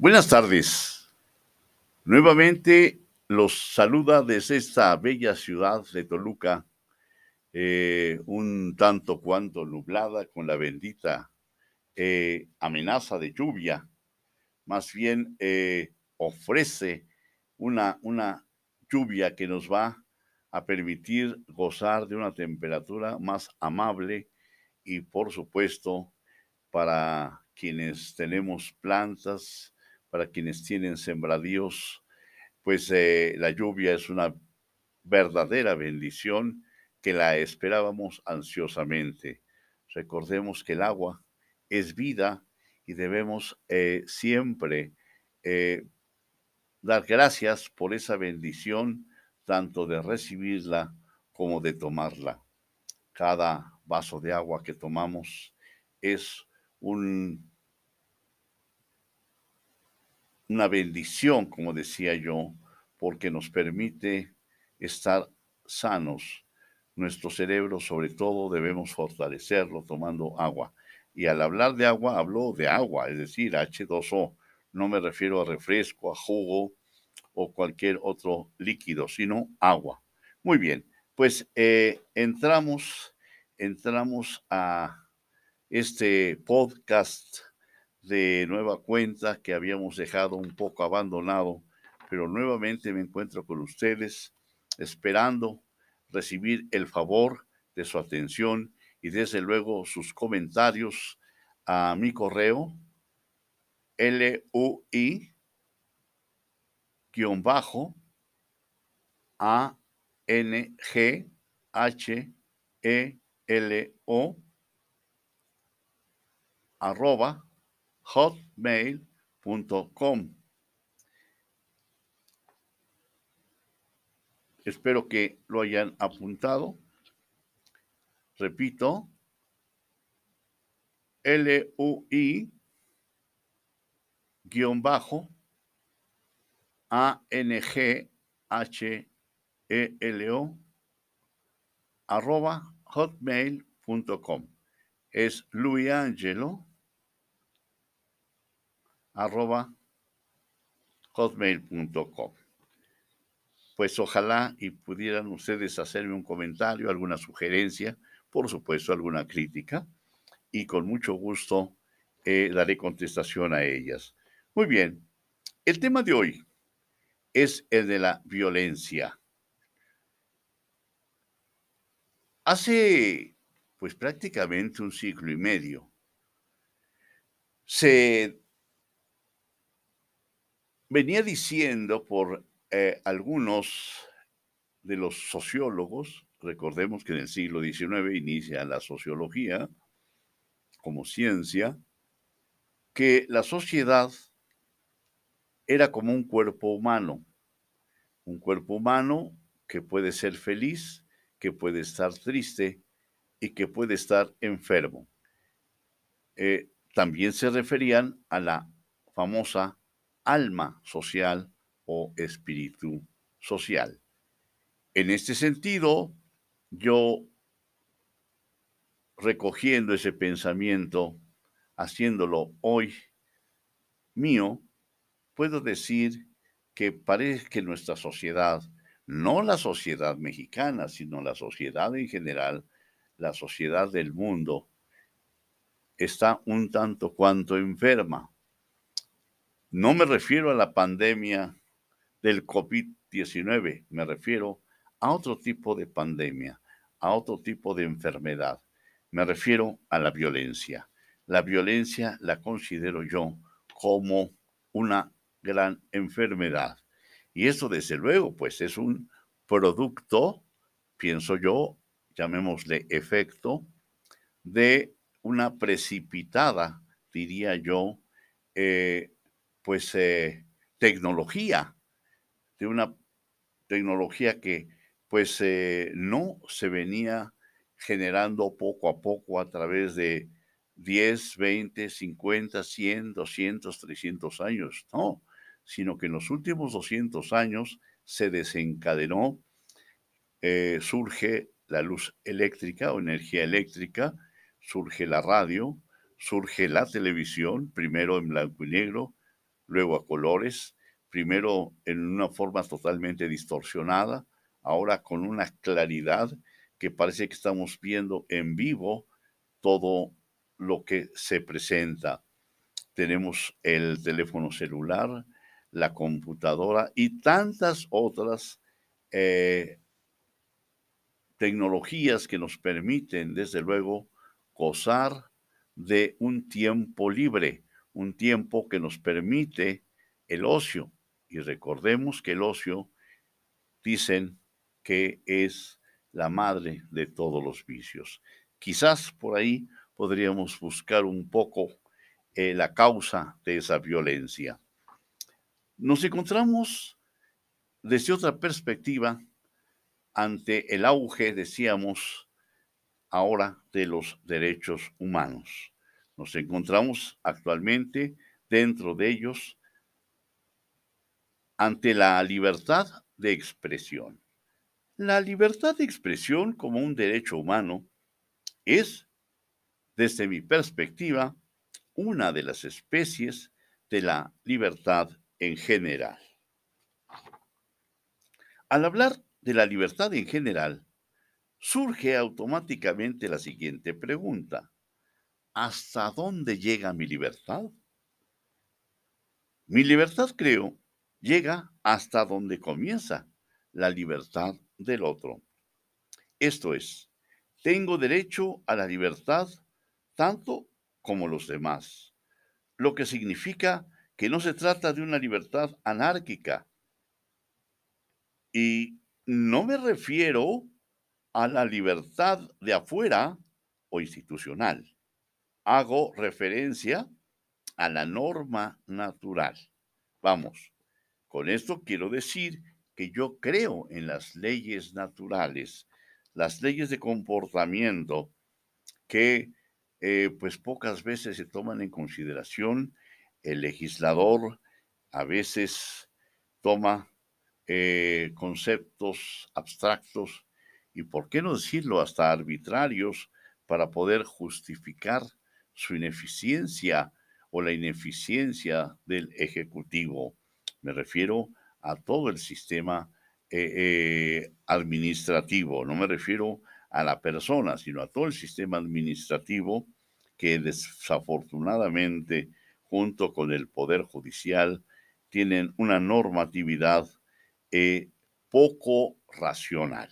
Buenas tardes. Nuevamente los saluda desde esta bella ciudad de Toluca, eh, un tanto cuanto nublada con la bendita eh, amenaza de lluvia. Más bien eh, ofrece una, una lluvia que nos va a permitir gozar de una temperatura más amable y por supuesto para quienes tenemos plantas, para quienes tienen sembradíos, pues eh, la lluvia es una verdadera bendición que la esperábamos ansiosamente. Recordemos que el agua es vida y debemos eh, siempre eh, dar gracias por esa bendición, tanto de recibirla como de tomarla. Cada vaso de agua que tomamos es un una bendición, como decía yo, porque nos permite estar sanos. Nuestro cerebro, sobre todo, debemos fortalecerlo tomando agua. Y al hablar de agua, hablo de agua, es decir, H2O. No me refiero a refresco, a jugo o cualquier otro líquido, sino agua. Muy bien, pues eh, entramos, entramos a este podcast de nueva cuenta que habíamos dejado un poco abandonado, pero nuevamente me encuentro con ustedes esperando recibir el favor de su atención y desde luego sus comentarios a mi correo lui bajo a n g h e l o arroba hotmail.com. Espero que lo hayan apuntado. Repito, L-U-I guion bajo A-N-G-H-E-L-O arroba hotmail.com. Es Luis Angelo arroba hotmail.com. Pues ojalá y pudieran ustedes hacerme un comentario, alguna sugerencia, por supuesto alguna crítica, y con mucho gusto eh, daré contestación a ellas. Muy bien, el tema de hoy es el de la violencia. Hace pues prácticamente un siglo y medio se venía diciendo por eh, algunos de los sociólogos, recordemos que en el siglo XIX inicia la sociología como ciencia, que la sociedad era como un cuerpo humano, un cuerpo humano que puede ser feliz, que puede estar triste y que puede estar enfermo. Eh, también se referían a la famosa alma social o espíritu social. En este sentido, yo recogiendo ese pensamiento, haciéndolo hoy mío, puedo decir que parece que nuestra sociedad, no la sociedad mexicana, sino la sociedad en general, la sociedad del mundo, está un tanto cuanto enferma. No me refiero a la pandemia del COVID-19, me refiero a otro tipo de pandemia, a otro tipo de enfermedad. Me refiero a la violencia. La violencia la considero yo como una gran enfermedad. Y eso desde luego, pues es un producto, pienso yo, llamémosle efecto, de una precipitada, diría yo, eh, pues eh, tecnología, de una tecnología que pues eh, no se venía generando poco a poco a través de 10, 20, 50, 100, 200, 300 años, no, sino que en los últimos 200 años se desencadenó, eh, surge la luz eléctrica o energía eléctrica, surge la radio, surge la televisión, primero en blanco y negro, luego a colores, primero en una forma totalmente distorsionada, ahora con una claridad que parece que estamos viendo en vivo todo lo que se presenta. Tenemos el teléfono celular, la computadora y tantas otras eh, tecnologías que nos permiten, desde luego, gozar de un tiempo libre, un tiempo que nos permite el ocio. Y recordemos que el ocio, dicen que es la madre de todos los vicios. Quizás por ahí podríamos buscar un poco eh, la causa de esa violencia. Nos encontramos desde otra perspectiva ante el auge, decíamos, ahora de los derechos humanos. Nos encontramos actualmente dentro de ellos ante la libertad de expresión. La libertad de expresión como un derecho humano es, desde mi perspectiva, una de las especies de la libertad en general. Al hablar de la libertad en general, surge automáticamente la siguiente pregunta. ¿Hasta dónde llega mi libertad? Mi libertad, creo, llega hasta donde comienza la libertad del otro. Esto es, tengo derecho a la libertad tanto como los demás, lo que significa que no se trata de una libertad anárquica. Y no me refiero a la libertad de afuera o institucional. Hago referencia a la norma natural. Vamos, con esto quiero decir que yo creo en las leyes naturales, las leyes de comportamiento que eh, pues pocas veces se toman en consideración. El legislador a veces toma eh, conceptos abstractos y, por qué no decirlo, hasta arbitrarios para poder justificar su ineficiencia o la ineficiencia del Ejecutivo. Me refiero a todo el sistema eh, eh, administrativo, no me refiero a la persona, sino a todo el sistema administrativo que desafortunadamente, junto con el Poder Judicial, tienen una normatividad eh, poco racional.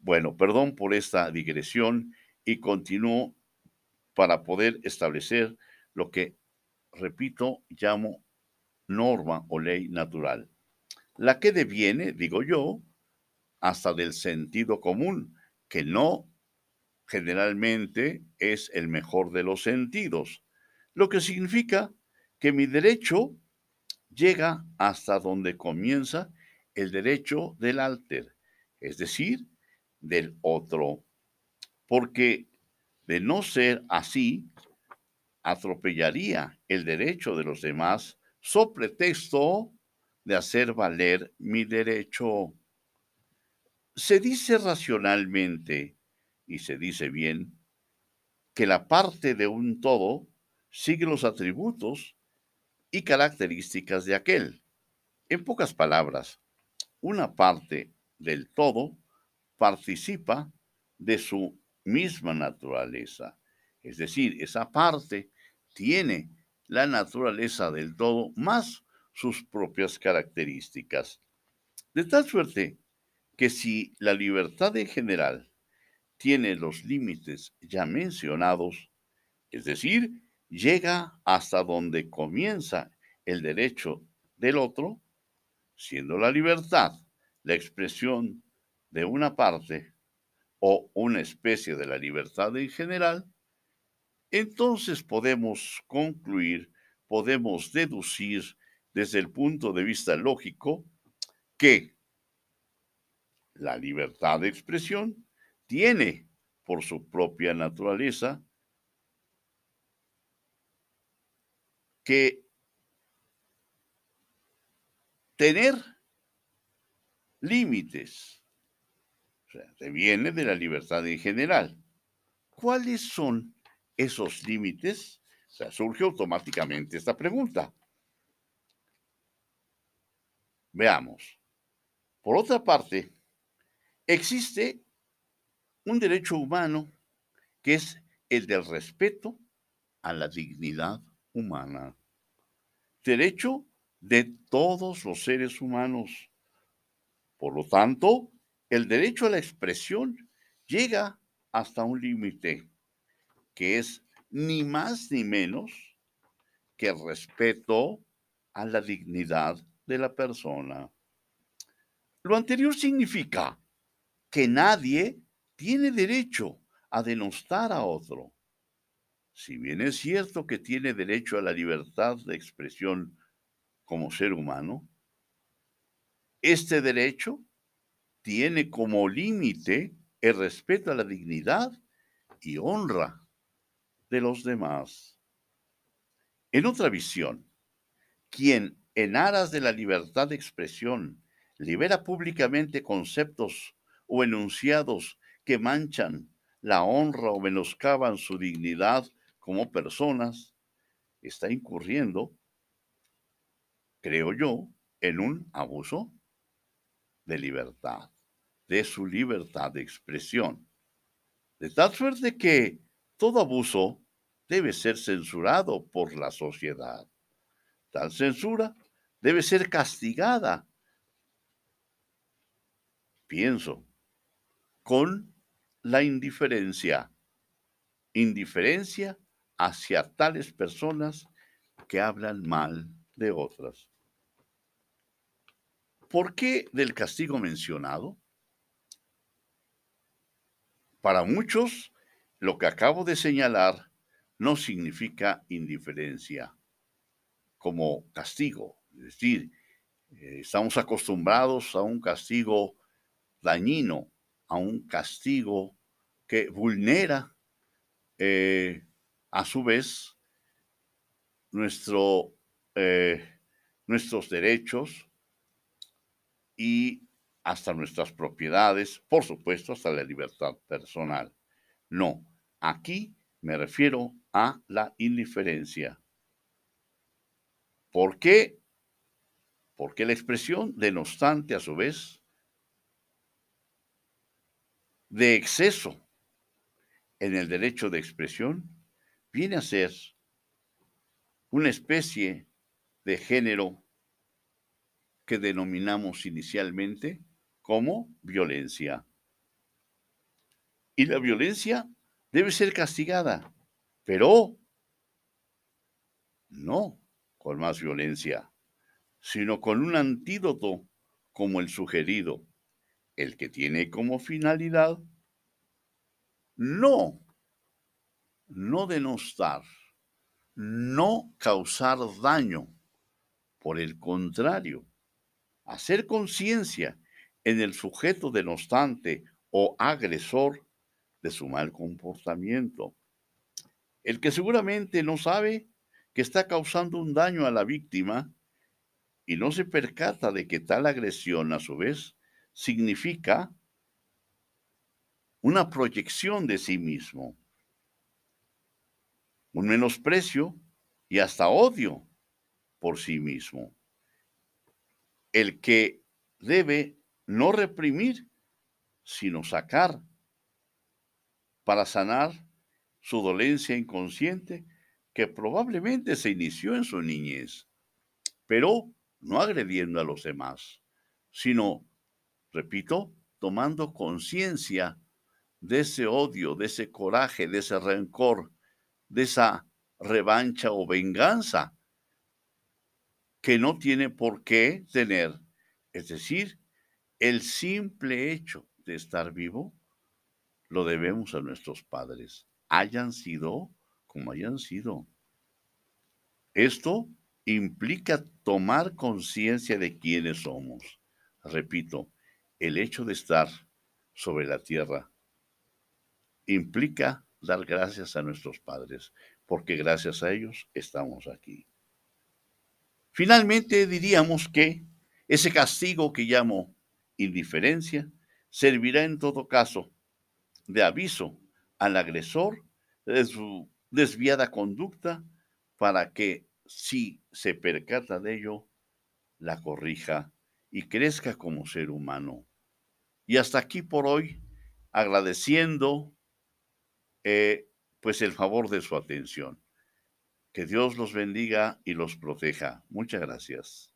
Bueno, perdón por esta digresión y continúo para poder establecer lo que, repito, llamo norma o ley natural. La que deviene, digo yo, hasta del sentido común, que no generalmente es el mejor de los sentidos, lo que significa que mi derecho llega hasta donde comienza el derecho del alter, es decir, del otro, porque de no ser así, atropellaría el derecho de los demás so pretexto de hacer valer mi derecho. Se dice racionalmente, y se dice bien, que la parte de un todo sigue los atributos y características de aquel. En pocas palabras, una parte del todo participa de su misma naturaleza. Es decir, esa parte tiene la naturaleza del todo más sus propias características. De tal suerte que si la libertad en general tiene los límites ya mencionados, es decir, llega hasta donde comienza el derecho del otro, siendo la libertad la expresión de una parte o una especie de la libertad en general, entonces podemos concluir, podemos deducir desde el punto de vista lógico que la libertad de expresión tiene por su propia naturaleza que tener límites. Se viene de la libertad en general. ¿Cuáles son esos límites? O sea, surge automáticamente esta pregunta. Veamos. Por otra parte, existe un derecho humano que es el del respeto a la dignidad humana. Derecho de todos los seres humanos. Por lo tanto, el derecho a la expresión llega hasta un límite, que es ni más ni menos que el respeto a la dignidad de la persona. Lo anterior significa que nadie tiene derecho a denostar a otro. Si bien es cierto que tiene derecho a la libertad de expresión como ser humano, este derecho tiene como límite el respeto a la dignidad y honra de los demás. En otra visión, quien en aras de la libertad de expresión libera públicamente conceptos o enunciados que manchan la honra o menoscaban su dignidad como personas, está incurriendo, creo yo, en un abuso de libertad, de su libertad de expresión. De tal suerte que todo abuso debe ser censurado por la sociedad. Tal censura debe ser castigada, pienso, con la indiferencia. Indiferencia hacia tales personas que hablan mal de otras. ¿Por qué del castigo mencionado? Para muchos, lo que acabo de señalar no significa indiferencia como castigo. Es decir, eh, estamos acostumbrados a un castigo dañino, a un castigo que vulnera eh, a su vez nuestro, eh, nuestros derechos, y hasta nuestras propiedades, por supuesto, hasta la libertad personal. No, aquí me refiero a la indiferencia. ¿Por qué? Porque la expresión denostante, a su vez, de exceso en el derecho de expresión, viene a ser una especie de género que denominamos inicialmente como violencia. Y la violencia debe ser castigada, pero no con más violencia, sino con un antídoto como el sugerido, el que tiene como finalidad no, no denostar, no causar daño, por el contrario, hacer conciencia en el sujeto denostante o agresor de su mal comportamiento. El que seguramente no sabe que está causando un daño a la víctima y no se percata de que tal agresión a su vez significa una proyección de sí mismo, un menosprecio y hasta odio por sí mismo el que debe no reprimir, sino sacar para sanar su dolencia inconsciente que probablemente se inició en su niñez, pero no agrediendo a los demás, sino, repito, tomando conciencia de ese odio, de ese coraje, de ese rencor, de esa revancha o venganza que no tiene por qué tener. Es decir, el simple hecho de estar vivo lo debemos a nuestros padres, hayan sido como hayan sido. Esto implica tomar conciencia de quiénes somos. Repito, el hecho de estar sobre la tierra implica dar gracias a nuestros padres, porque gracias a ellos estamos aquí. Finalmente diríamos que ese castigo que llamo indiferencia servirá en todo caso de aviso al agresor de su desviada conducta para que si se percata de ello, la corrija y crezca como ser humano. Y hasta aquí por hoy, agradeciendo eh, pues el favor de su atención. Que Dios los bendiga y los proteja. Muchas gracias.